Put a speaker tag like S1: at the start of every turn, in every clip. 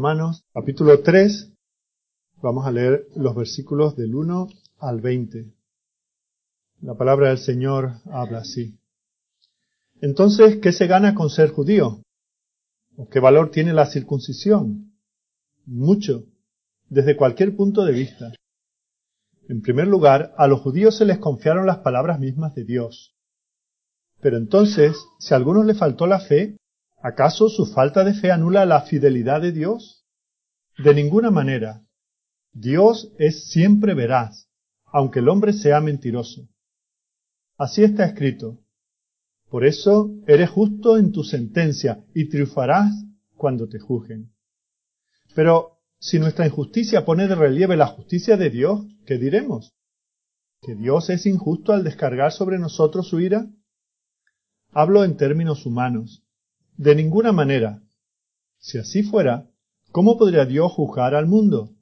S1: Romanos capítulo 3, vamos a leer los versículos del 1 al 20. La palabra del Señor habla así. Entonces, ¿qué se gana con ser judío? ¿O qué valor tiene la circuncisión? Mucho, desde cualquier punto de vista. En primer lugar, a los judíos se les confiaron las palabras mismas de Dios. Pero entonces, si a algunos le faltó la fe, ¿acaso su falta de fe anula la fidelidad de Dios? De ninguna manera. Dios es siempre veraz, aunque el hombre sea mentiroso. Así está escrito. Por eso eres justo en tu sentencia y triunfarás cuando te juzguen. Pero si nuestra injusticia pone de relieve la justicia de Dios, ¿qué diremos? ¿Que Dios es injusto al descargar sobre nosotros su ira? Hablo en términos humanos. De ninguna manera. Si así fuera, ¿cómo podría Dios juzgar al mundo?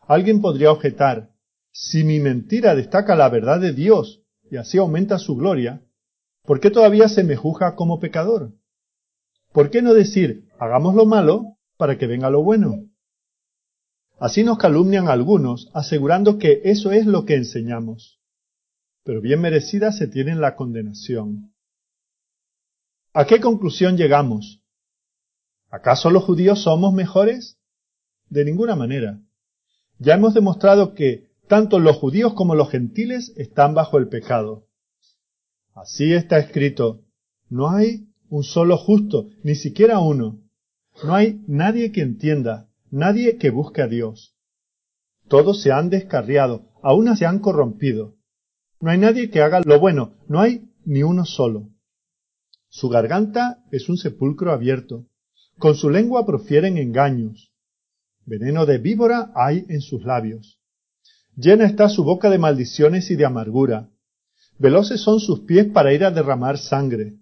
S1: Alguien podría objetar, si mi mentira destaca la verdad de Dios y así aumenta su gloria, ¿por qué todavía se me juzga como pecador? ¿Por qué no decir, hagamos lo malo para que venga lo bueno? Así nos calumnian algunos, asegurando que eso es lo que enseñamos. Pero bien merecida se tiene la condenación. ¿A qué conclusión llegamos? ¿Acaso los judíos somos mejores? De ninguna manera. Ya hemos demostrado que tanto los judíos como los gentiles están bajo el pecado. Así está escrito, no hay un solo justo, ni siquiera uno. No hay nadie que entienda, nadie que busque a Dios. Todos se han descarriado, aún se han corrompido. No hay nadie que haga lo bueno, no hay ni uno solo. Su garganta es un sepulcro abierto. Con su lengua profieren engaños. Veneno de víbora hay en sus labios. Llena está su boca de maldiciones y de amargura. Veloces son sus pies para ir a derramar sangre.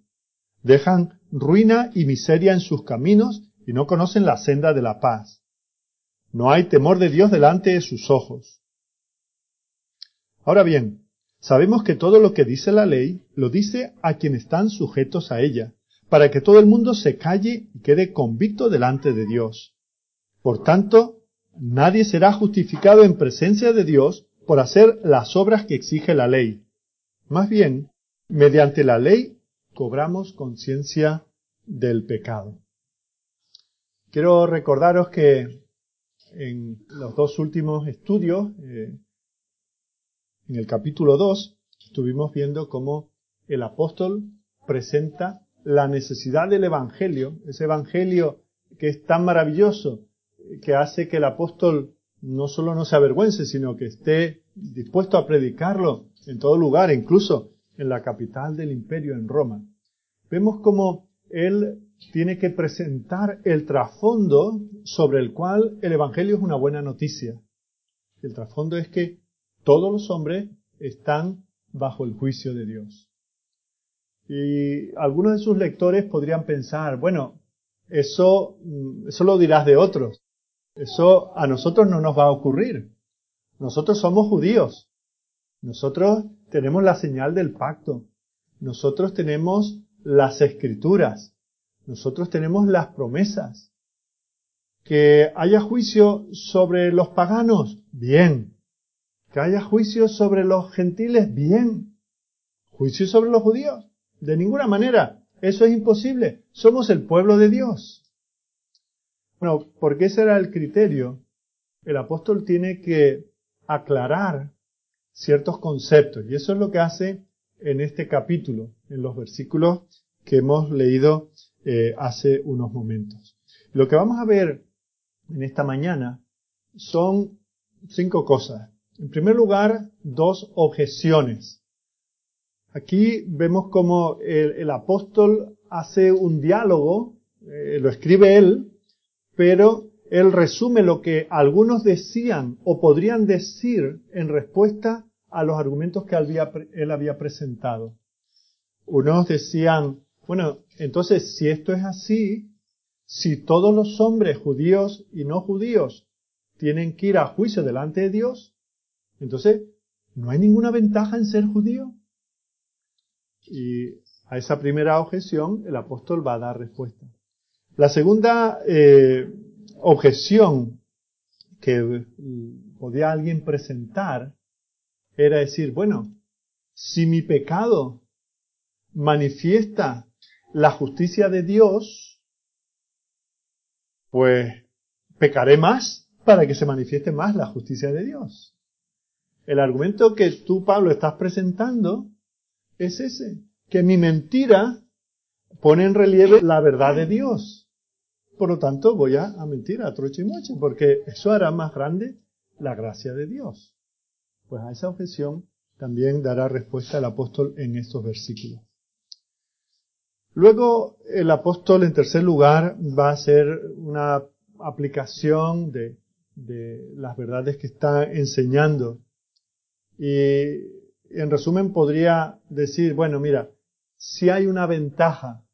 S1: Dejan ruina y miseria en sus caminos y no conocen la senda de la paz. No hay temor de Dios delante de sus ojos. Ahora bien, Sabemos que todo lo que dice la ley lo dice a quienes están sujetos a ella, para que todo el mundo se calle y quede convicto delante de Dios. Por tanto, nadie será justificado en presencia de Dios por hacer las obras que exige la ley. Más bien, mediante la ley cobramos conciencia del pecado. Quiero recordaros que en los dos últimos estudios eh, en el capítulo 2 estuvimos viendo cómo el apóstol presenta la necesidad del Evangelio, ese Evangelio que es tan maravilloso, que hace que el apóstol no solo no se avergüence, sino que esté dispuesto a predicarlo en todo lugar, incluso en la capital del imperio, en Roma. Vemos cómo él tiene que presentar el trasfondo sobre el cual el Evangelio es una buena noticia. El trasfondo es que todos los hombres están bajo el juicio de Dios. Y algunos de sus lectores podrían pensar, bueno, eso, mm, eso lo dirás de otros. Eso a nosotros no nos va a ocurrir. Nosotros somos judíos. Nosotros tenemos la señal del pacto. Nosotros tenemos las escrituras. Nosotros tenemos las promesas. Que haya juicio sobre los paganos, bien. Que haya juicio sobre los gentiles, bien. Juicio sobre los judíos, de ninguna manera. Eso es imposible. Somos el pueblo de Dios. Bueno, porque ese era el criterio, el apóstol tiene que aclarar ciertos conceptos. Y eso es lo que hace en este capítulo, en los versículos que hemos leído eh, hace unos momentos. Lo que vamos a ver en esta mañana son cinco cosas. En primer lugar, dos objeciones. Aquí vemos como el, apóstol hace un diálogo, eh, lo escribe él, pero él resume lo que algunos decían o podrían decir en respuesta a los argumentos que él había presentado. Unos decían, bueno, entonces si esto es así, si todos los hombres judíos y no judíos tienen que ir a juicio delante de Dios, entonces, ¿no hay ninguna ventaja en ser judío? Y a esa primera objeción el apóstol va a dar respuesta. La segunda eh, objeción que podía alguien presentar era decir, bueno, si mi pecado manifiesta la justicia de Dios, pues pecaré más para que se manifieste más la justicia de Dios. El argumento que tú, Pablo, estás presentando es ese, que mi mentira pone en relieve la verdad de Dios. Por lo tanto, voy a, mentir a troche y moche, porque eso hará más grande la gracia de Dios. Pues a esa objeción también dará respuesta el apóstol en estos versículos. Luego el apóstol en tercer lugar va a hacer una aplicación de, de las verdades que está enseñando. Y en resumen podría decir, bueno, mira, si hay una ventaja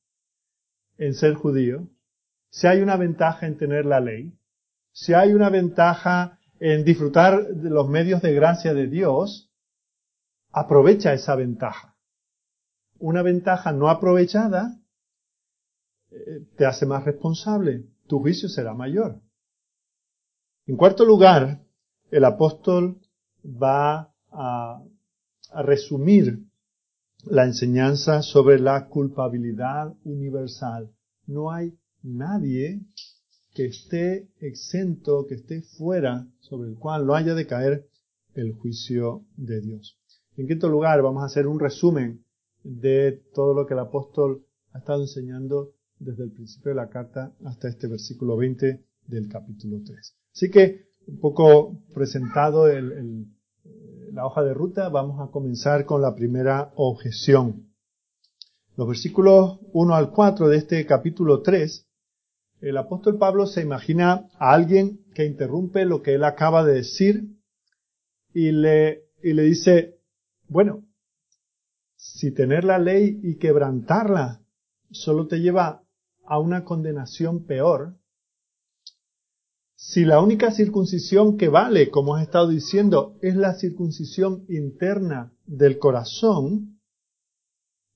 S1: en ser judío, si hay una ventaja en tener la ley, si hay una ventaja en disfrutar de los medios de gracia de Dios, aprovecha esa ventaja. Una ventaja no aprovechada eh, te hace más responsable, tu juicio será mayor. En cuarto lugar, el apóstol va a, resumir la enseñanza sobre la culpabilidad universal. No hay nadie que esté exento, que esté fuera, sobre el cual no haya de caer el juicio de Dios. En quinto lugar, vamos a hacer un resumen de todo lo que el apóstol ha estado enseñando desde el principio de la carta hasta este versículo 20 del capítulo 3. Así que, un poco presentado el, la hoja de ruta, vamos a comenzar con la primera objeción. Los versículos 1 al 4 de este capítulo 3, el apóstol Pablo se imagina a alguien que interrumpe lo que él acaba de decir y le, y le dice, bueno, si tener la ley y quebrantarla solo te lleva a una condenación peor, si la única circuncisión que vale, como has estado diciendo, es la circuncisión interna del corazón,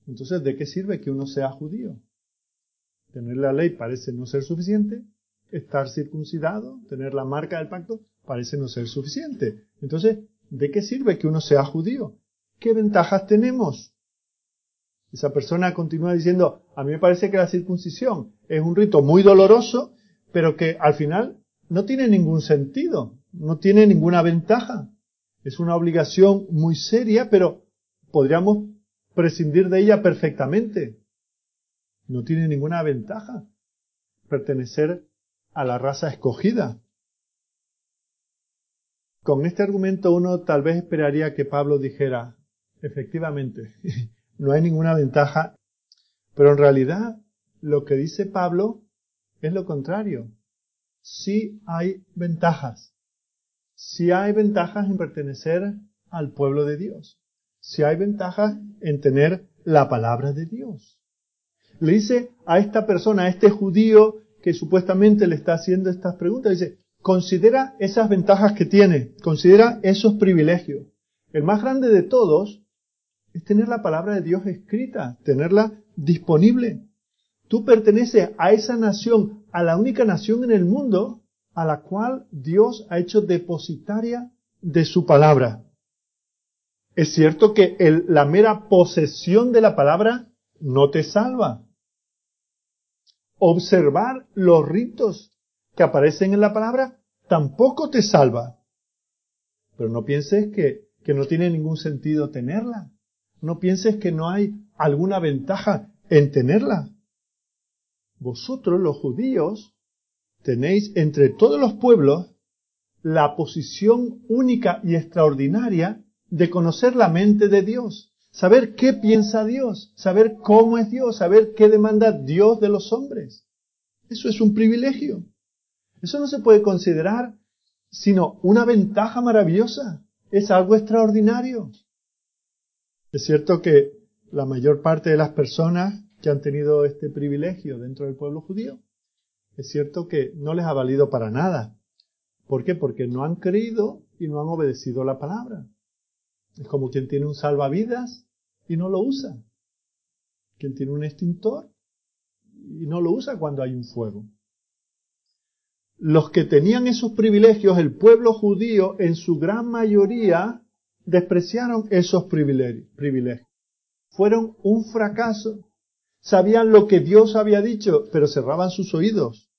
S1: entonces ¿de qué sirve que uno sea judío? Tener la ley parece no ser suficiente, estar circuncidado, tener la marca del pacto, parece no ser suficiente. Entonces, ¿de qué sirve que uno sea judío? ¿Qué ventajas tenemos? Esa persona continúa diciendo, a mí me parece que la circuncisión es un rito muy doloroso, pero que al final no tiene ningún sentido, no tiene ninguna ventaja. Es una obligación muy seria, pero podríamos prescindir de ella perfectamente. No tiene ninguna ventaja pertenecer a la raza escogida. Con este argumento uno tal vez esperaría que Pablo dijera, efectivamente, no hay ninguna ventaja, pero en realidad lo que dice Pablo es lo contrario sí hay ventajas. Sí hay ventajas en pertenecer al pueblo de Dios. Sí hay ventajas en tener la palabra de Dios. Le dice a esta persona, a este judío que supuestamente le está haciendo estas preguntas, dice, considera esas ventajas que tiene, considera esos privilegios. El más grande de todos es tener la palabra de Dios escrita, tenerla disponible. Tú perteneces a esa nación a la única nación en el mundo a la cual Dios ha hecho depositaria de su palabra. Es cierto que la mera posesión de la palabra no te salva. Observar los ritos que aparecen en la palabra tampoco te salva. Pero no pienses que, que no tiene ningún sentido tenerla. No pienses que no hay alguna ventaja en tenerla vosotros los judíos tenéis entre todos los pueblos la posición única y extraordinaria de conocer la mente de Dios, saber qué piensa Dios, saber cómo es Dios, saber qué demanda Dios de los hombres. Eso es un privilegio. Eso no se puede considerar sino una ventaja maravillosa. Es algo extraordinario. Es cierto que la mayor parte de las personas que han tenido este privilegio dentro del pueblo judío, es cierto que no les ha valido para nada. ¿Por qué? Porque no han creído y no han obedecido la palabra. Es como quien tiene un salvavidas y no lo usa. Quien tiene un extintor y no lo usa cuando hay un fuego. los que tenían esos privilegios, el pueblo judío, en su gran mayoría, despreciaron esos privilegios. Fueron un fracaso. Sabían lo que Dios había dicho, pero cerraban sus oídos.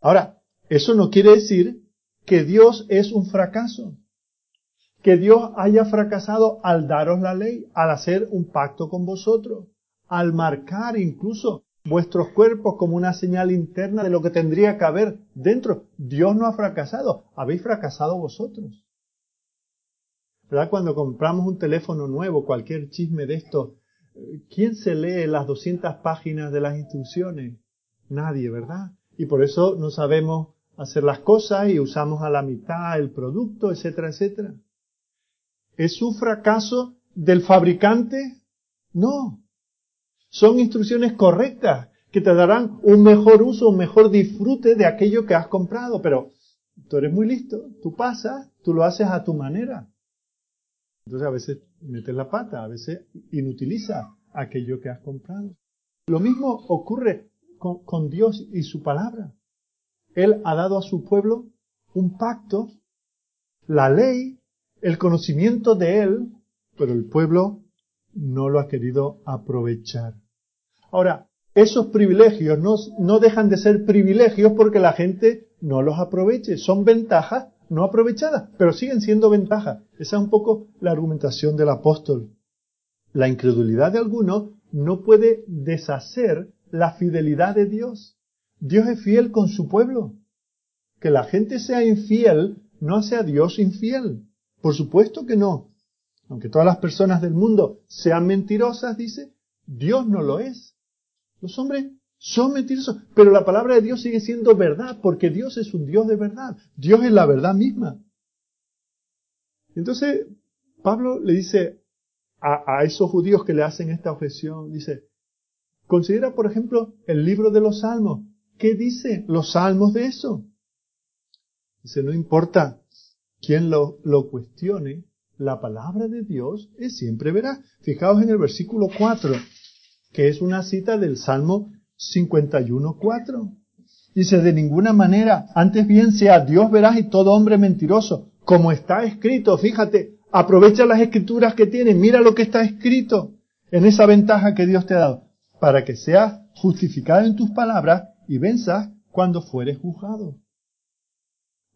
S1: Ahora, eso no quiere decir que Dios es un fracaso. Que Dios haya fracasado al daros la ley, al hacer un pacto con vosotros, al marcar incluso vuestros cuerpos como una señal interna de lo que tendría que haber dentro. Dios no ha fracasado, habéis fracasado vosotros. ¿Verdad? Cuando compramos un teléfono nuevo, cualquier chisme de esto, ¿quién se lee las 200 páginas de las instrucciones? Nadie, ¿verdad? Y por eso no sabemos hacer las cosas y usamos a la mitad el producto, etcétera, etcétera. ¿Es un fracaso del fabricante? No. Son instrucciones correctas que te darán un mejor uso, un mejor disfrute de aquello que has comprado. Pero tú eres muy listo, tú pasas, tú lo haces a tu manera. Entonces a veces metes la pata, a veces inutiliza aquello que has comprado. Lo mismo ocurre con, con Dios y su palabra. Él ha dado a su pueblo un pacto, la ley, el conocimiento de Él, pero el pueblo no lo ha querido aprovechar. Ahora, esos privilegios no, no dejan de ser privilegios porque la gente no los aproveche. Son ventajas no aprovechadas, pero siguen siendo ventajas. Esa es un poco la argumentación del apóstol. La incredulidad de algunos no puede deshacer la fidelidad de Dios. Dios es fiel con su pueblo. Que la gente sea infiel no hace a Dios infiel. Por supuesto que no. Aunque todas las personas del mundo sean mentirosas, dice, Dios no lo es. Los hombres son mentirosos, pero la palabra de Dios sigue siendo verdad, porque Dios es un Dios de verdad. Dios es la verdad misma. Entonces, Pablo le dice a, esos judíos que le hacen esta objeción, dice, considera, por ejemplo, el libro de los salmos. ¿Qué dice los salmos de eso? Dice, no importa quién lo, lo cuestione, la palabra de Dios es siempre veraz. Fijaos en el versículo 4 que es una cita del Salmo 51.4. Dice, de ninguna manera, antes bien sea Dios verás y todo hombre mentiroso, como está escrito, fíjate, aprovecha las escrituras que tienes, mira lo que está escrito en esa ventaja que Dios te ha dado, para que seas justificado en tus palabras y venzas cuando fueres juzgado.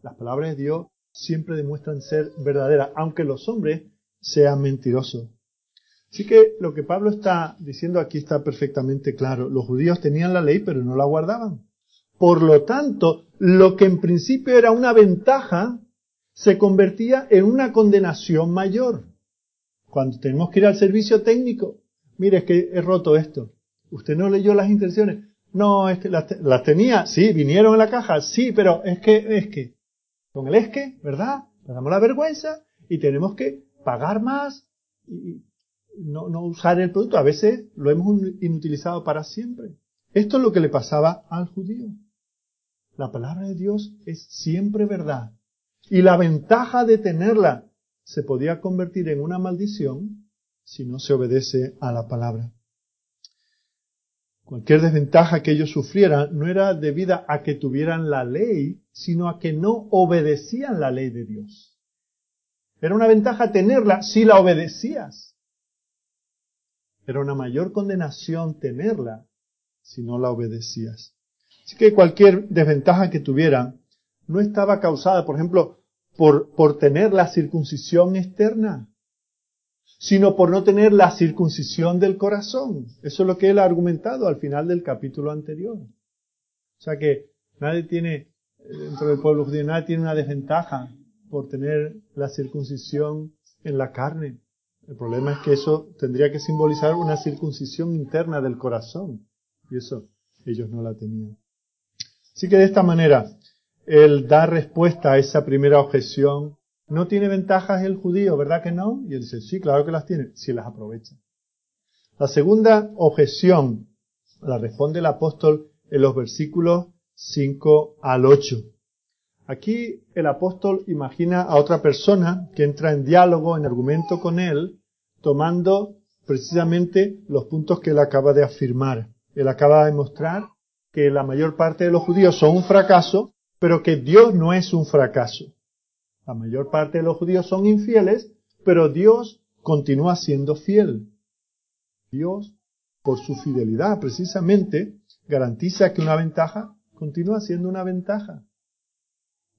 S1: Las palabras de Dios siempre demuestran ser verdaderas, aunque los hombres sean mentirosos. Así que lo que Pablo está diciendo aquí está perfectamente claro. Los judíos tenían la ley pero no la guardaban. Por lo tanto, lo que en principio era una ventaja se convertía en una condenación mayor. Cuando tenemos que ir al servicio técnico, mire, es que he roto esto. Usted no leyó las intenciones. No, es que las, tenía, sí, vinieron en la caja, sí, pero es que, es que, con el es que, ¿verdad? Nos damos la vergüenza y tenemos que pagar más y, no, no usar el producto. A veces lo hemos inutilizado para siempre. Esto es lo que le pasaba al judío. La palabra de Dios es siempre verdad. Y la ventaja de tenerla se podía convertir en una maldición si no se obedece a la palabra. Cualquier desventaja que ellos sufrieran no era debida a que tuvieran la ley, sino a que no obedecían la ley de Dios. Era una ventaja tenerla si la obedecías. Era una mayor condenación tenerla si no la obedecías. Así que cualquier desventaja que tuviera no estaba causada, por ejemplo, por, por tener la circuncisión externa, sino por no tener la circuncisión del corazón. Eso es lo que él ha argumentado al final del capítulo anterior. O sea que nadie tiene, dentro del pueblo judío, nadie tiene una desventaja por tener la circuncisión en la carne. El problema es que eso tendría que simbolizar una circuncisión interna del corazón. Y eso ellos no la tenían. Así que de esta manera, él da respuesta a esa primera objeción. ¿No tiene ventajas el judío, verdad que no? Y él dice, sí, claro que las tiene, si las aprovecha. La segunda objeción la responde el apóstol en los versículos 5 al 8. Aquí el apóstol imagina a otra persona que entra en diálogo, en argumento con él, tomando precisamente los puntos que él acaba de afirmar. Él acaba de mostrar que la mayor parte de los judíos son un fracaso pero que Dios no es un fracaso. La mayor parte de los judíos son infieles, pero Dios continúa siendo fiel. Dios, por su fidelidad precisamente, garantiza que una ventaja continúa siendo una ventaja.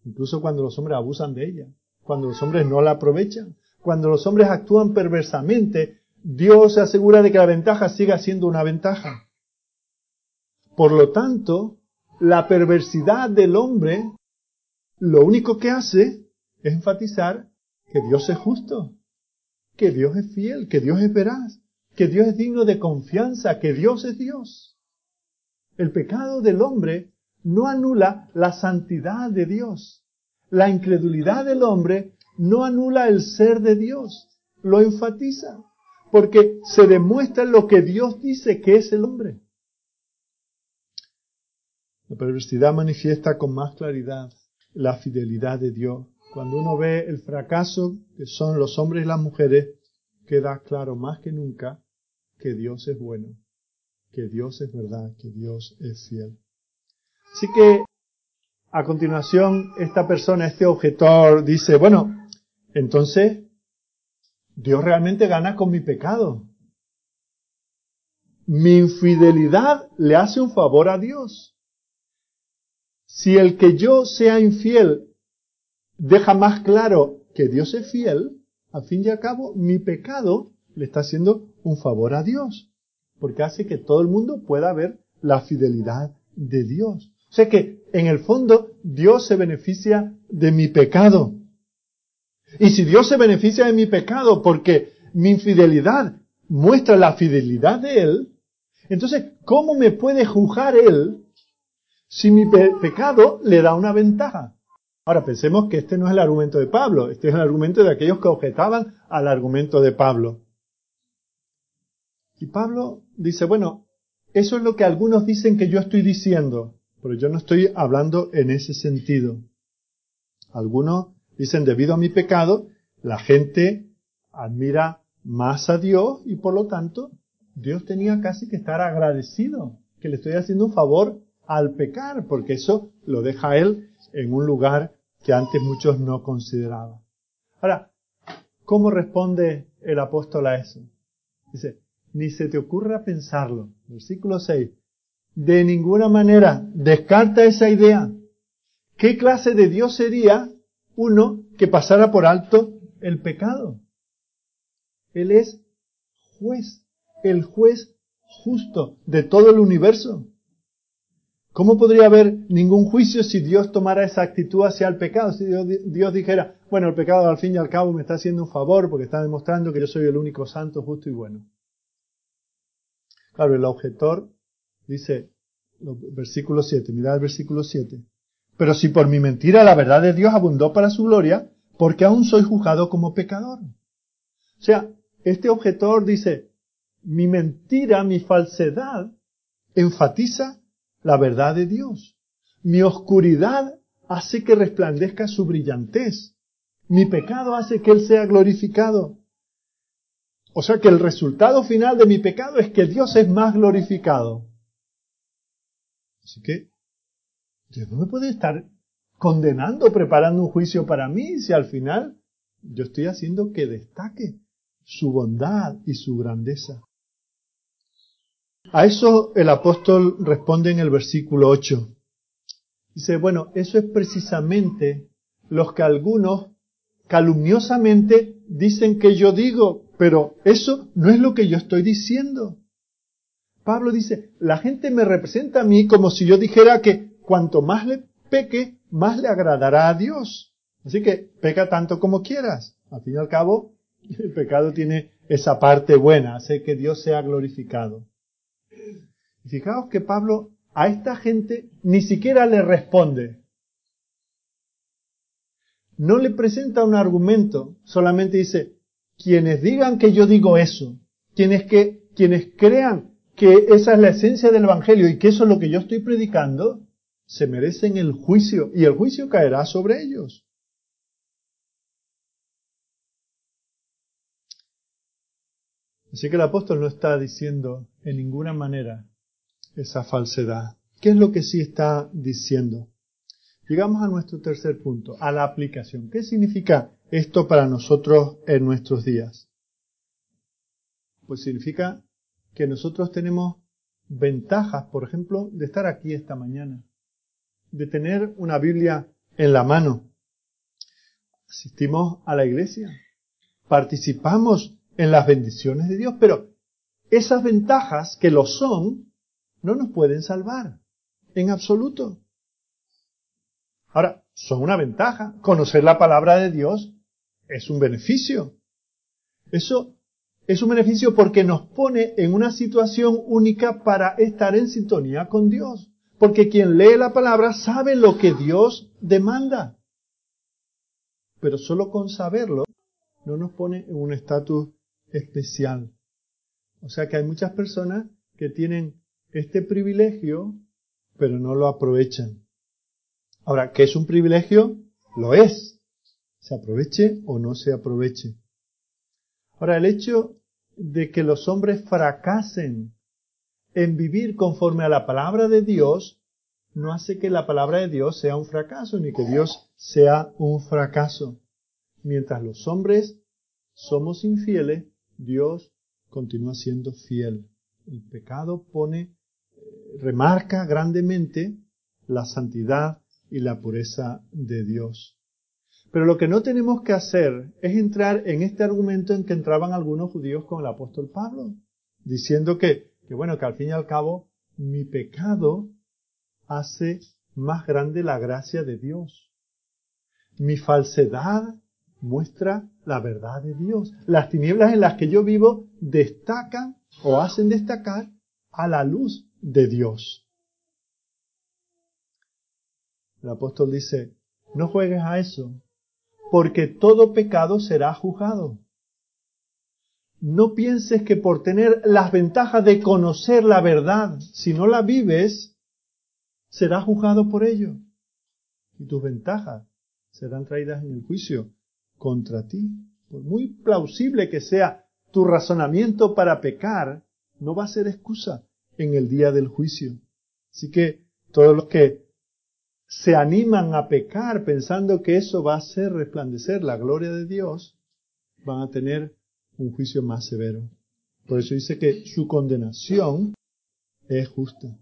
S1: Incluso cuando los hombres abusan de ella, cuando los hombres no la aprovechan, cuando los hombres actúan perversamente, Dios se asegura de que la ventaja siga siendo una ventaja. Por lo tanto, la perversidad del hombre lo único que hace es enfatizar que Dios es justo, que Dios es fiel, que Dios es veraz, que Dios es digno de confianza, que Dios es Dios. El pecado del hombre no anula la santidad de Dios. La incredulidad del hombre no anula el ser de Dios, lo enfatiza, porque se demuestra lo que Dios dice que es el hombre. La perversidad manifiesta con más claridad la fidelidad de Dios. Cuando uno ve el fracaso que son los hombres y las mujeres, queda claro más que nunca que Dios es bueno, que Dios es verdad, que Dios es fiel. Así que, a continuación, esta persona, este objetor, dice, bueno, entonces, Dios realmente gana con mi pecado. Mi infidelidad le hace un favor a Dios. Si el que yo sea infiel deja más claro que Dios es fiel, al fin y al cabo, mi pecado le está haciendo un favor a Dios, porque hace que todo el mundo pueda ver la fidelidad de Dios. O sea que, en el fondo, Dios se beneficia de mi pecado. Y si Dios se beneficia de mi pecado porque mi infidelidad muestra la fidelidad de Él, entonces, ¿cómo me puede juzgar Él si mi pecado le da una ventaja? Ahora pensemos que este no es el argumento de Pablo, este es el argumento de aquellos que objetaban al argumento de Pablo. Y Pablo dice, bueno, eso es lo que algunos dicen que yo estoy diciendo, pero yo no estoy hablando en ese sentido. Algunos dicen, debido a mi pecado, la gente admira más a Dios y por lo tanto Dios tenía casi que estar agradecido que le estoy haciendo un favor al pecar, porque eso lo deja a él en un lugar que antes muchos no consideraban. Ahora, ¿cómo responde el apóstol a eso? Dice, ni se te ocurra pensarlo. Versículo 6. De ninguna manera descarta esa idea. ¿Qué clase de Dios sería uno que pasara por alto el pecado? Él es juez, el juez justo de todo el universo. ¿Cómo podría haber ningún juicio si Dios tomara esa actitud hacia el pecado? Si Dios, dijera, bueno, el pecado al fin y al cabo me está haciendo un favor porque está demostrando que yo soy el único santo, justo y bueno. Claro, el objetor dice, versículo 7, mirad el versículo 7. Pero si por mi mentira la verdad de Dios abundó para su gloria, porque aún soy juzgado como pecador. O sea, este objetor dice, mi mentira, mi falsedad, enfatiza la verdad de Dios. Mi oscuridad hace que resplandezca su brillantez. Mi pecado hace que Él sea glorificado. O sea que el resultado final de mi pecado es que Dios es más glorificado. Así que Dios no me puede estar condenando, preparando un juicio para mí, si al final yo estoy haciendo que destaque su bondad y su grandeza. A eso el apóstol responde en el versículo 8. Dice, bueno, eso es precisamente lo que algunos calumniosamente dicen que yo digo, pero eso no es lo que yo estoy diciendo. Pablo dice, la gente me representa a mí como si yo dijera que cuanto más le peque, más le agradará a Dios. Así que peca tanto como quieras. Al fin y al cabo, el pecado tiene esa parte buena, hace que Dios sea glorificado. Y fijaos que Pablo a esta gente ni siquiera le responde. No le presenta un argumento, solamente dice, quienes digan que yo digo eso, quienes que, quienes crean que esa es la esencia del Evangelio y que eso es lo que yo estoy predicando, se merecen el juicio y el juicio caerá sobre ellos. Así que el apóstol no está diciendo en ninguna manera esa falsedad. ¿Qué es lo que sí está diciendo? Llegamos a nuestro tercer punto, a la aplicación. ¿Qué significa esto para nosotros en nuestros días? Pues significa que nosotros tenemos ventajas, por ejemplo, de estar aquí esta mañana, de tener una Biblia en la mano. Asistimos a la iglesia, participamos en las bendiciones de Dios, pero esas ventajas que lo son, no nos pueden salvar, en absoluto. Ahora, son una ventaja. Conocer la palabra de Dios es un beneficio. Eso es un beneficio porque nos pone en una situación única para estar en sintonía con Dios. Porque quien lee la palabra sabe lo que Dios demanda. Pero solo con saberlo no nos pone en un estatus especial. O sea que hay muchas personas que tienen este privilegio, pero no lo aprovechan. Ahora, ¿qué es un privilegio? Lo es. Se aproveche o no se aproveche. Ahora, el hecho de que los hombres fracasen en vivir conforme a la palabra de Dios no hace que la palabra de Dios sea un fracaso, ni que Dios sea un fracaso. Mientras los hombres somos infieles, Dios continúa siendo fiel. El pecado pone, eh, remarca grandemente la santidad y la pureza de Dios. Pero lo que no tenemos que hacer es entrar en este argumento en que entraban algunos judíos con el apóstol Pablo, diciendo que, que bueno, que al fin y al cabo mi pecado hace más grande la gracia de Dios. Mi falsedad muestra la verdad de Dios. Las tinieblas en las que yo vivo destacan o hacen destacar a la luz de Dios. El apóstol dice, no juegues a eso, porque todo pecado será juzgado. No pienses que por tener las ventajas de conocer la verdad, si no la vives, será juzgado por ello. Y tus ventajas serán traídas en el juicio contra ti. Por muy plausible que sea tu razonamiento para pecar, no va a ser excusa en el día del juicio. Así que todos los que se animan a pecar pensando que eso va a hacer resplandecer la gloria de Dios, van a tener un juicio más severo. Por eso dice que su condenación es justa.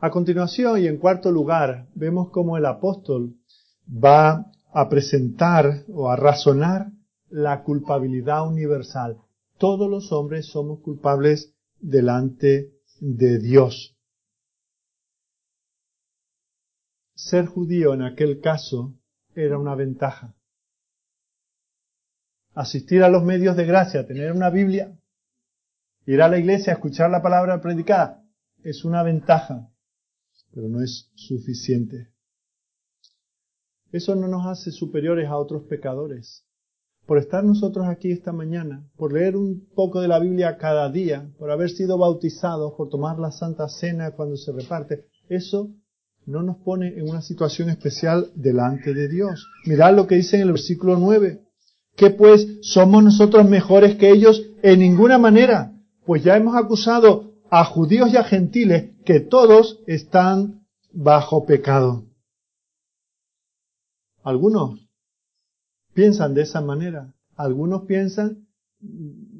S1: A continuación y en cuarto lugar, vemos cómo el apóstol va a presentar o a razonar la culpabilidad universal. Todos los hombres somos culpables delante de Dios. Ser judío en aquel caso era una ventaja. Asistir a los medios de gracia, tener una Biblia, ir a la iglesia, escuchar la palabra predicada, es una ventaja, pero no es suficiente. Eso no nos hace superiores a otros pecadores. Por estar nosotros aquí esta mañana, por leer un poco de la Biblia cada día, por haber sido bautizados, por tomar la Santa Cena cuando se reparte, eso no nos pone en una situación especial delante de Dios. Mirad lo que dice en el versículo 9. Que pues somos nosotros mejores que ellos en ninguna manera, pues ya hemos acusado a judíos y a gentiles que todos están bajo pecado. Algunos piensan de esa manera. Algunos piensan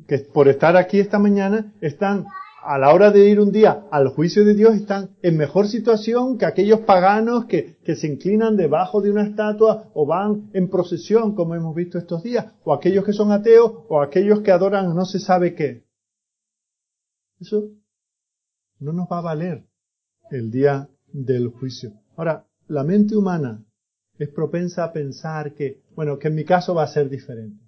S1: que por estar aquí esta mañana están a la hora de ir un día al juicio de Dios están en mejor situación que aquellos paganos que, se inclinan debajo de una estatua o van en procesión, como hemos visto estos días, o aquellos que son ateos o aquellos que adoran no se sabe qué. Eso no nos va a valer el día del juicio. Ahora, la mente humana es propensa a pensar que, bueno, que en mi caso va a ser diferente.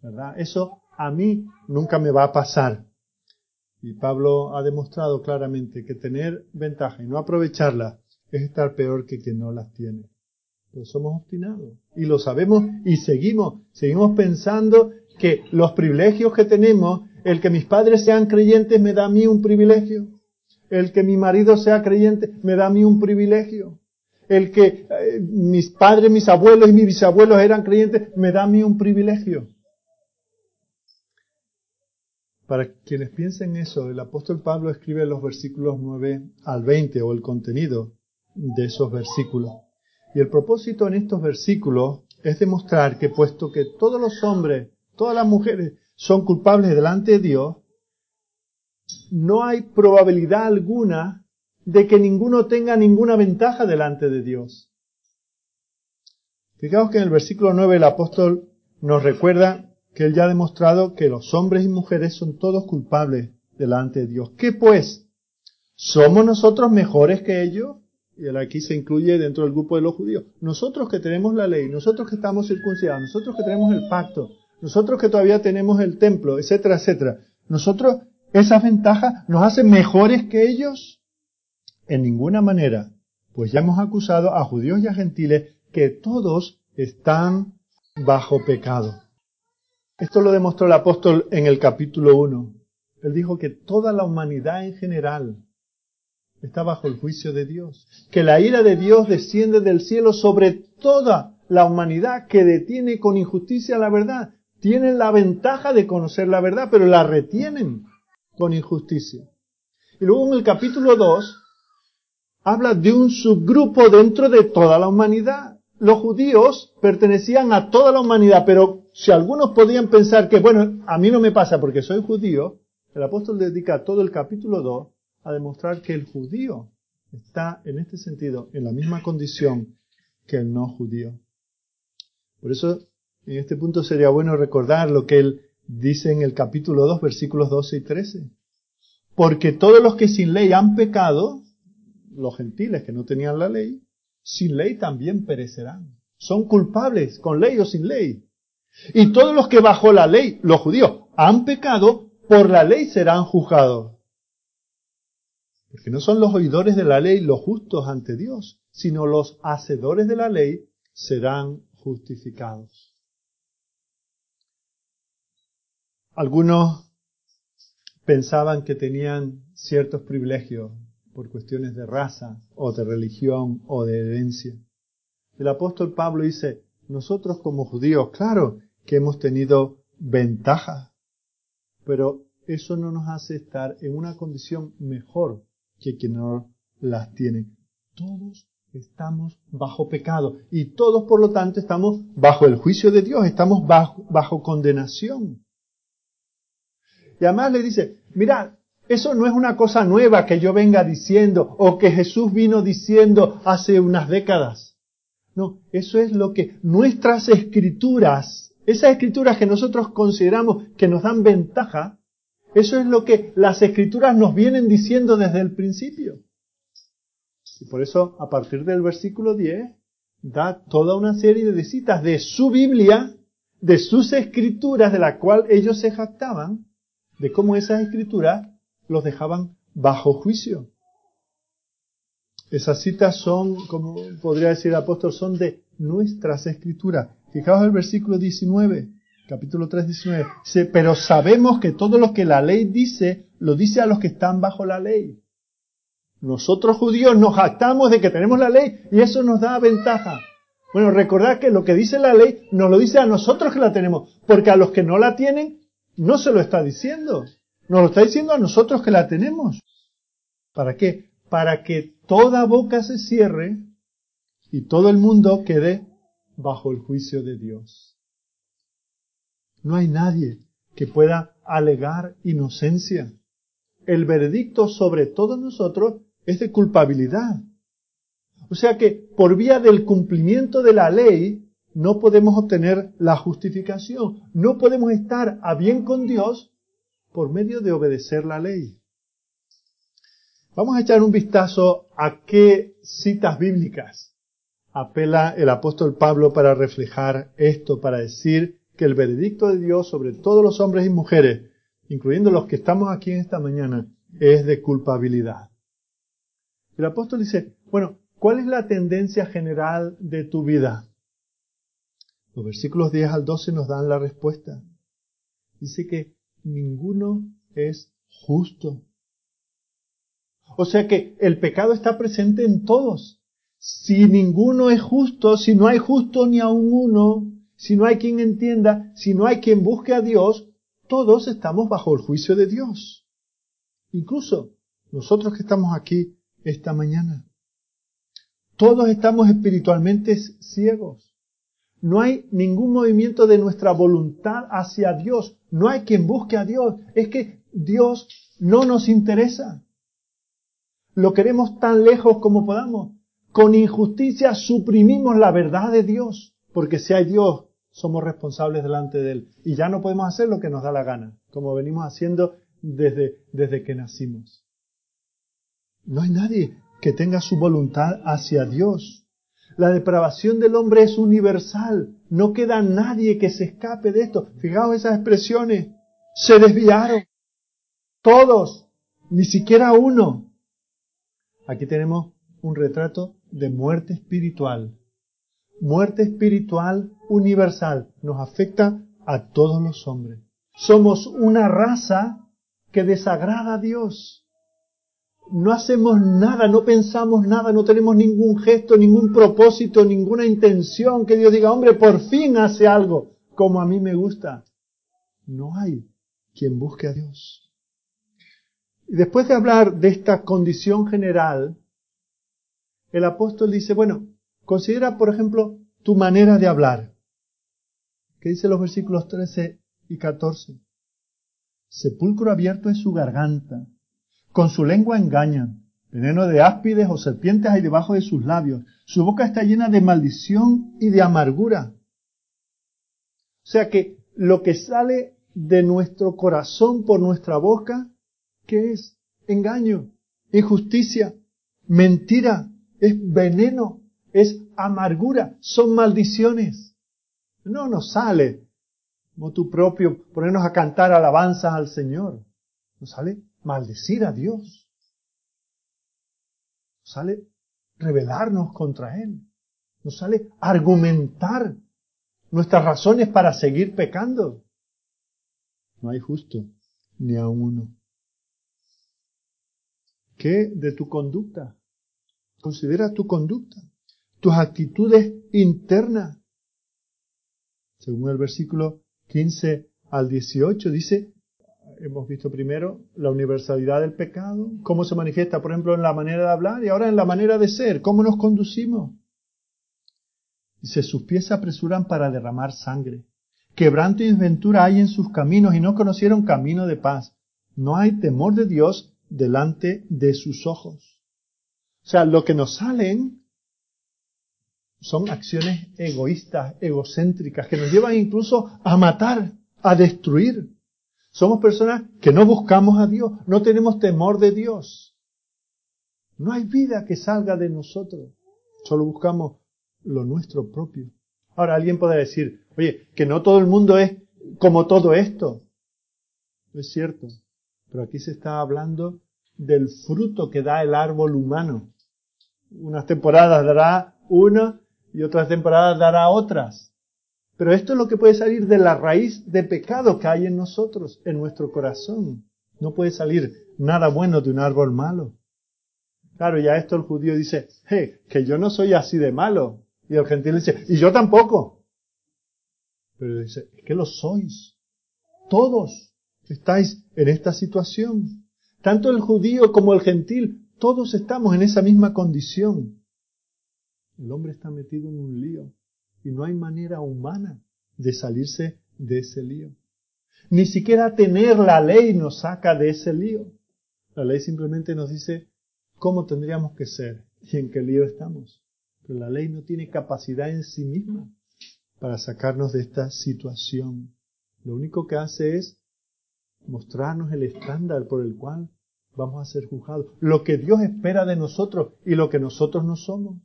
S1: ¿Verdad? Eso a mí nunca me va a pasar. Y Pablo ha demostrado claramente que tener ventaja y no aprovecharla es estar peor que quien no las tiene. Pero somos obstinados. Y lo sabemos y seguimos. Seguimos pensando que los privilegios que tenemos, el que mis padres sean creyentes me da a mí un privilegio. El que mi marido sea creyente me da a mí un privilegio el que eh, mis padres, mis abuelos y mis bisabuelos eran creyentes, me da a mí un privilegio. Para quienes piensen eso, el apóstol Pablo escribe los versículos 9 al 20 o el contenido de esos versículos. Y el propósito en estos versículos es demostrar que puesto que todos los hombres, todas las mujeres son culpables delante de Dios, no hay probabilidad alguna de que ninguno tenga ninguna ventaja delante de Dios. Fijaos que en el versículo 9 el apóstol nos recuerda que él ya ha demostrado que los hombres y mujeres son todos culpables delante de Dios. ¿Qué pues? ¿Somos nosotros mejores que ellos? Y él aquí se incluye dentro del grupo de los judíos. Nosotros que tenemos la ley, nosotros que estamos circuncidados, nosotros que tenemos el pacto, nosotros que todavía tenemos el templo, etcétera, etcétera. Nosotros, esas ventajas nos hacen mejores que ellos? En ninguna manera, pues ya hemos acusado a judíos y a gentiles que todos están bajo pecado. Esto lo demostró el apóstol en el capítulo 1. Él dijo que toda la humanidad en general está bajo el juicio de Dios, que la ira de Dios desciende del cielo sobre toda la humanidad que detiene con injusticia la verdad. Tienen la ventaja de conocer la verdad, pero la retienen con injusticia. Y luego en el capítulo 2 habla de un subgrupo dentro de toda la humanidad. Los judíos pertenecían a toda la humanidad, pero si algunos podían pensar que, bueno, a mí no me pasa porque soy judío, el apóstol dedica todo el capítulo 2 a demostrar que el judío está en este sentido en la misma condición que el no judío. Por eso, en este punto sería bueno recordar lo que él dice en el capítulo 2, versículos 12 y 13. Porque todos los que sin ley han pecado, los gentiles que no tenían la ley, sin ley también perecerán. Son culpables, con ley o sin ley. Y todos los que bajo la ley, los judíos, han pecado, por la ley serán juzgados. Porque no son los oidores de la ley los justos ante Dios, sino los hacedores de la ley serán justificados. Algunos pensaban que tenían ciertos privilegios por cuestiones de raza o de religión o de herencia. El apóstol Pablo dice, nosotros como judíos, claro que hemos tenido ventajas, pero eso no nos hace estar en una condición mejor que quien no las tiene. Todos estamos bajo pecado y todos por lo tanto estamos bajo el juicio de Dios, estamos bajo, bajo condenación. Y además le dice, mira, eso no es una cosa nueva que yo venga diciendo o que Jesús vino diciendo hace unas décadas. No, eso es lo que nuestras escrituras, esas escrituras que nosotros consideramos que nos dan ventaja, eso es lo que las escrituras nos vienen diciendo desde el principio. Y por eso, a partir del versículo 10, da toda una serie de citas de su Biblia, de sus escrituras, de la cual ellos se jactaban, de cómo esas escrituras los dejaban bajo juicio. Esas citas son, como podría decir el apóstol, son de nuestras escrituras. Fijaos el versículo 19 capítulo 3, 19. Dice, pero sabemos que todo lo que la ley dice, lo dice a los que están bajo la ley. Nosotros judíos nos jactamos de que tenemos la ley y eso nos da ventaja. Bueno, recordad que lo que dice la ley nos lo dice a nosotros que la tenemos, porque a los que no la tienen no se lo está diciendo. Nos lo está diciendo a nosotros que la tenemos. ¿Para qué? Para que toda boca se cierre y todo el mundo quede bajo el juicio de Dios. No hay nadie que pueda alegar inocencia. El veredicto sobre todos nosotros es de culpabilidad. O sea que por vía del cumplimiento de la ley no podemos obtener la justificación. No podemos estar a bien con Dios por medio de obedecer la ley. Vamos a echar un vistazo a qué citas bíblicas apela el apóstol Pablo para reflejar esto, para decir que el veredicto de Dios sobre todos los hombres y mujeres, incluyendo los que estamos aquí en esta mañana, es de culpabilidad. El apóstol dice, bueno, ¿cuál es la tendencia general de tu vida? Los versículos 10 al 12 nos dan la respuesta. Dice que ninguno es justo. O sea que el pecado está presente en todos. Si ninguno es justo, si no hay justo ni a un uno, si no hay quien entienda, si no hay quien busque a Dios, todos estamos bajo el juicio de Dios. Incluso nosotros que estamos aquí esta mañana. Todos estamos espiritualmente ciegos. No hay ningún movimiento de nuestra voluntad hacia Dios. No hay quien busque a Dios. Es que Dios no nos interesa. Lo queremos tan lejos como podamos. Con injusticia suprimimos la verdad de Dios. Porque si hay Dios, somos responsables delante de Él. Y ya no podemos hacer lo que nos da la gana, como venimos haciendo desde, desde que nacimos. No hay nadie que tenga su voluntad hacia Dios. La depravación del hombre es universal. No queda nadie que se escape de esto. Fijaos esas expresiones. Se desviaron. Todos. Ni siquiera uno. Aquí tenemos un retrato de muerte espiritual. Muerte espiritual universal. Nos afecta a todos los hombres. Somos una raza que desagrada a Dios no hacemos nada, no pensamos nada, no tenemos ningún gesto, ningún propósito, ninguna intención que Dios diga, hombre, por fin hace algo como a mí me gusta. No hay quien busque a Dios. Y después de hablar de esta condición general, el apóstol dice, bueno, considera, por ejemplo, tu manera de hablar. ¿Qué dice los versículos 13 y 14? Sepulcro abierto es su garganta con su lengua engañan. Veneno de áspides o serpientes hay debajo de sus labios. Su boca está llena de maldición y de amargura. O sea que lo que sale de nuestro corazón por nuestra boca, ¿qué es? Engaño, injusticia, mentira, es veneno, es amargura, son maldiciones. No nos sale como tu propio ponernos a cantar alabanzas al Señor. Nos sale maldecir a Dios. Nos sale rebelarnos contra Él. Nos sale argumentar nuestras razones para seguir pecando. No hay justo ni a uno. ¿Qué de tu conducta? Considera tu conducta, tus actitudes internas. Según el versículo 15 al 18 dice, hemos visto primero la universalidad del pecado, cómo se manifiesta, por ejemplo, en la manera de hablar y ahora en la manera de ser, cómo nos conducimos. Dice, sus pies se apresuran para derramar sangre. Quebranto y desventura hay en sus caminos y no conocieron camino de paz. No hay temor de Dios delante de sus ojos. O sea, lo que nos salen son acciones egoístas, egocéntricas, que nos llevan incluso a matar, a destruir. Somos personas que no buscamos a Dios, no tenemos temor de Dios. No hay vida que salga de nosotros, solo buscamos lo nuestro propio. Ahora alguien puede decir, oye, que no todo el mundo es como todo esto. No es cierto, pero aquí se está hablando del fruto que da el árbol humano. Unas temporadas dará una y otras temporadas dará otras. Pero esto es lo que puede salir de la raíz de pecado que hay en nosotros, en nuestro corazón. No puede salir nada bueno de un árbol malo. Claro, ya esto el judío dice, hey, que yo no soy así de malo. Y el gentil dice, y yo tampoco. Pero dice, que lo sois. Todos estáis en esta situación. Tanto el judío como el gentil, todos estamos en esa misma condición. El hombre está metido en un lío y no hay manera humana de salirse de ese lío. Ni siquiera tener la ley nos saca de ese lío. La ley simplemente nos dice cómo tendríamos que ser y en qué lío estamos. Pero la ley no tiene capacidad en sí misma para sacarnos de esta situación. Lo único que hace es mostrarnos el estándar por el cual vamos a ser juzgados. Lo que Dios espera de nosotros y lo que nosotros no somos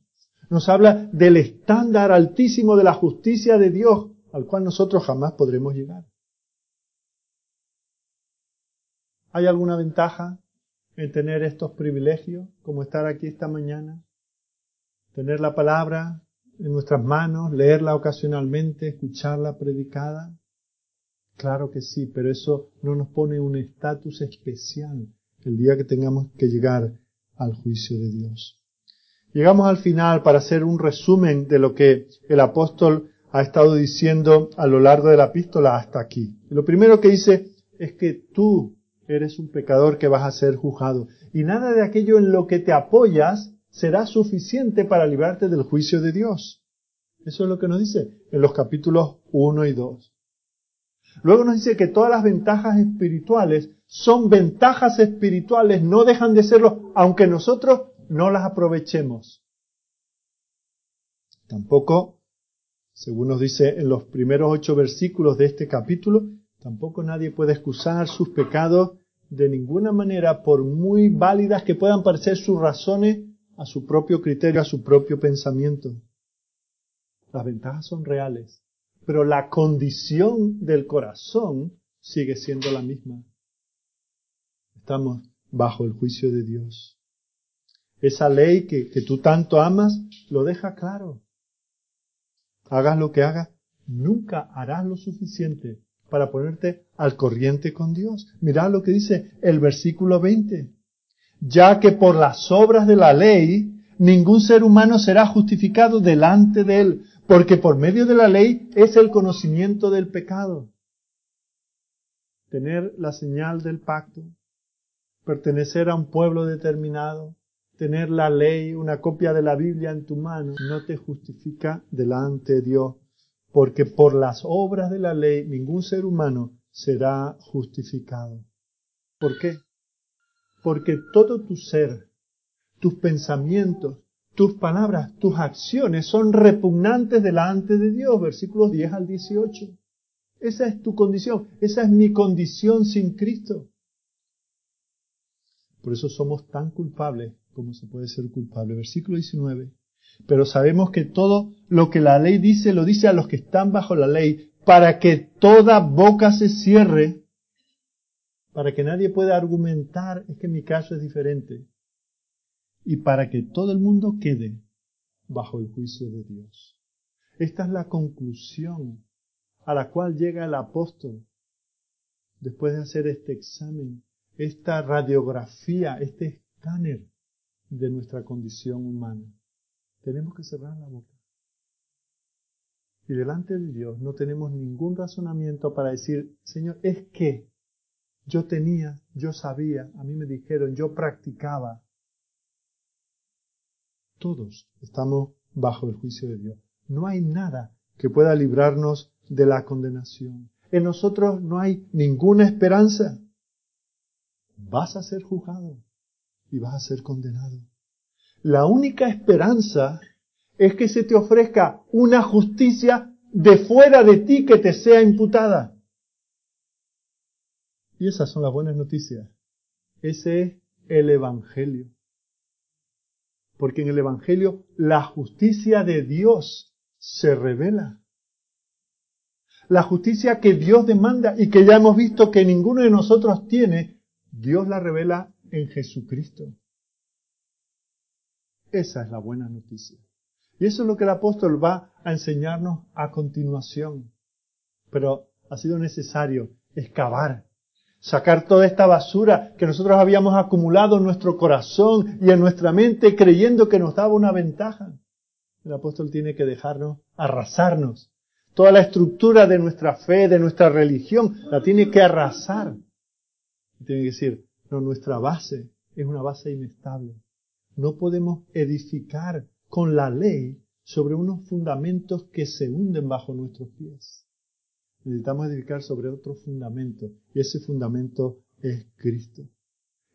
S1: nos habla del estándar altísimo de la justicia de Dios al cual nosotros jamás podremos llegar. ¿Hay alguna ventaja en tener estos privilegios, como estar aquí esta mañana? Tener la palabra en nuestras manos, leerla ocasionalmente, escucharla predicada. Claro que sí, pero eso no nos pone un estatus especial el día que tengamos que llegar al juicio de Dios. Llegamos al final para hacer un resumen de lo que el apóstol ha estado diciendo a lo largo de la epístola hasta aquí. lo primero que dice es que tú eres un pecador que vas a ser juzgado. Y nada de aquello en lo que te apoyas será suficiente para librarte del juicio de Dios. Eso es lo que nos dice en los capítulos 1 y 2. Luego nos dice que todas las ventajas espirituales son ventajas espirituales, no dejan de serlo, aunque nosotros no las aprovechemos. Tampoco, según nos dice en los primeros ocho versículos de este capítulo, tampoco nadie puede excusar sus pecados de ninguna manera, por muy válidas que puedan parecer sus razones a su propio criterio, a su propio pensamiento. Las ventajas son reales, pero la condición del corazón sigue siendo la misma. Estamos bajo el juicio de Dios. Esa ley que, que tú tanto amas lo deja claro. Hagas lo que hagas, nunca harás lo suficiente para ponerte al corriente con Dios. Mirad lo que dice el versículo 20. Ya que por las obras de la ley ningún ser humano será justificado delante de él, porque por medio de la ley es el conocimiento del pecado. Tener la señal del pacto, pertenecer a un pueblo determinado, tener la ley, una copia de la Biblia en tu mano, no te justifica delante de Dios, porque por las obras de la ley ningún ser humano será justificado. ¿Por qué? Porque todo tu ser, tus pensamientos, tus palabras, tus acciones son repugnantes delante de Dios, versículos 10 al 18. Esa es tu condición, esa es mi condición sin Cristo. Por eso somos tan culpables como se puede ser culpable. Versículo 19. Pero sabemos que todo lo que la ley dice lo dice a los que están bajo la ley, para que toda boca se cierre, para que nadie pueda argumentar, es que mi caso es diferente, y para que todo el mundo quede bajo el juicio de Dios. Esta es la conclusión a la cual llega el apóstol después de hacer este examen, esta radiografía, este escáner de nuestra condición humana tenemos que cerrar la boca. Y delante de Dios no tenemos ningún razonamiento para decir, Señor, es que yo tenía, yo sabía, a mí me dijeron, yo practicaba. Todos estamos bajo el juicio de Dios. No hay nada que pueda librarnos de la condenación. En nosotros no hay ninguna esperanza. Vas a ser juzgado y vas a ser condenado. La única esperanza es que se te ofrezca una justicia de fuera de ti que te sea imputada. Y esas son las buenas noticias. Ese es el Evangelio. Porque en el Evangelio la justicia de Dios se revela. La justicia que Dios demanda y que ya hemos visto que ninguno de nosotros tiene, Dios la revela en Jesucristo. Esa es la buena noticia. Y eso es lo que el apóstol va a enseñarnos a continuación. Pero ha sido necesario excavar, sacar toda esta basura que nosotros habíamos acumulado en nuestro corazón y en nuestra mente creyendo que nos daba una ventaja. El apóstol tiene que dejarnos arrasarnos. Toda la estructura de nuestra fe, de nuestra religión, la tiene que arrasar. Tiene que decir, no, nuestra base es una base inestable no podemos edificar con la ley sobre unos fundamentos que se hunden bajo nuestros pies. Necesitamos edificar sobre otro fundamento y ese fundamento es Cristo.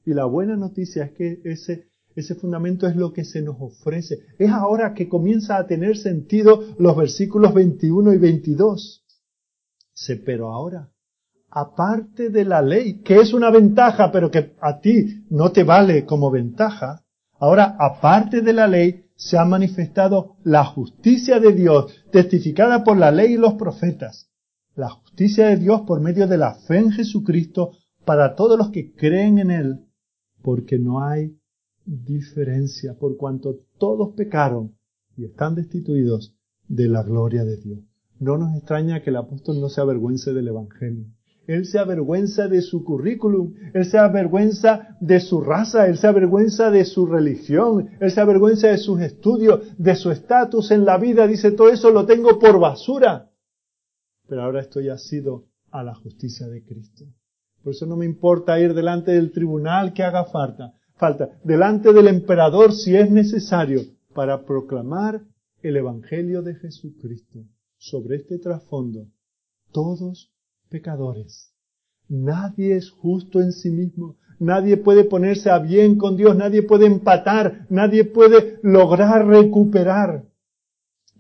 S1: Y la buena noticia es que ese, ese fundamento es lo que se nos ofrece. Es ahora que comienza a tener sentido los versículos 21 y 22. Dice, pero ahora, aparte de la ley, que es una ventaja, pero que a ti no te vale como ventaja, Ahora, aparte de la ley, se ha manifestado la justicia de Dios, testificada por la ley y los profetas. La justicia de Dios por medio de la fe en Jesucristo para todos los que creen en Él, porque no hay diferencia, por cuanto todos pecaron y están destituidos de la gloria de Dios. No nos extraña que el apóstol no se avergüence del Evangelio. Él se avergüenza de su currículum, él se avergüenza de su raza, él se avergüenza de su religión, él se avergüenza de sus estudios, de su estatus en la vida. Dice, todo eso lo tengo por basura. Pero ahora estoy asido a la justicia de Cristo. Por eso no me importa ir delante del tribunal que haga falta. falta, delante del emperador si es necesario, para proclamar el Evangelio de Jesucristo. Sobre este trasfondo, todos pecadores. Nadie es justo en sí mismo. Nadie puede ponerse a bien con Dios. Nadie puede empatar. Nadie puede lograr recuperar.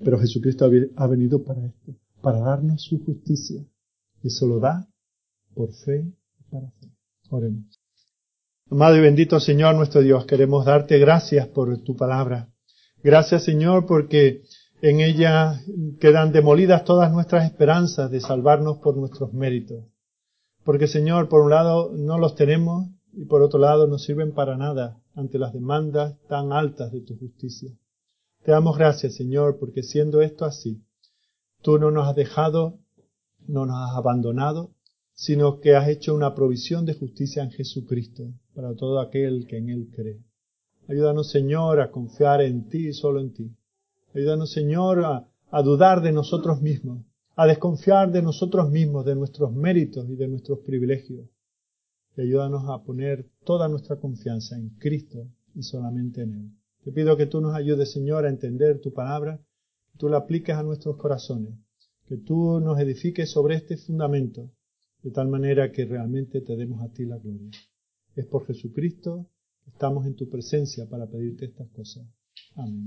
S1: Pero Jesucristo ha venido para esto, para darnos su justicia. Y eso lo da por fe y para fe. Oremos. Amado y bendito Señor nuestro Dios, queremos darte gracias por tu palabra. Gracias Señor porque en ella quedan demolidas todas nuestras esperanzas de salvarnos por nuestros méritos. Porque Señor, por un lado no los tenemos y por otro lado no sirven para nada ante las demandas tan altas de tu justicia. Te damos gracias Señor porque siendo esto así, tú no nos has dejado, no nos has abandonado, sino que has hecho una provisión de justicia en Jesucristo para todo aquel que en Él cree. Ayúdanos, Señor, a confiar en ti y solo en ti. Ayúdanos, Señor, a, dudar de nosotros mismos, a desconfiar de nosotros mismos, de nuestros méritos y de nuestros privilegios. Y ayúdanos a poner toda nuestra confianza en Cristo y solamente en Él. Te pido que tú nos ayudes, Señor, a entender tu palabra, que tú la apliques a nuestros corazones, que tú nos edifiques sobre este fundamento de tal manera que realmente te demos a ti la gloria. Es por Jesucristo que estamos en tu presencia para pedirte estas cosas. Amén.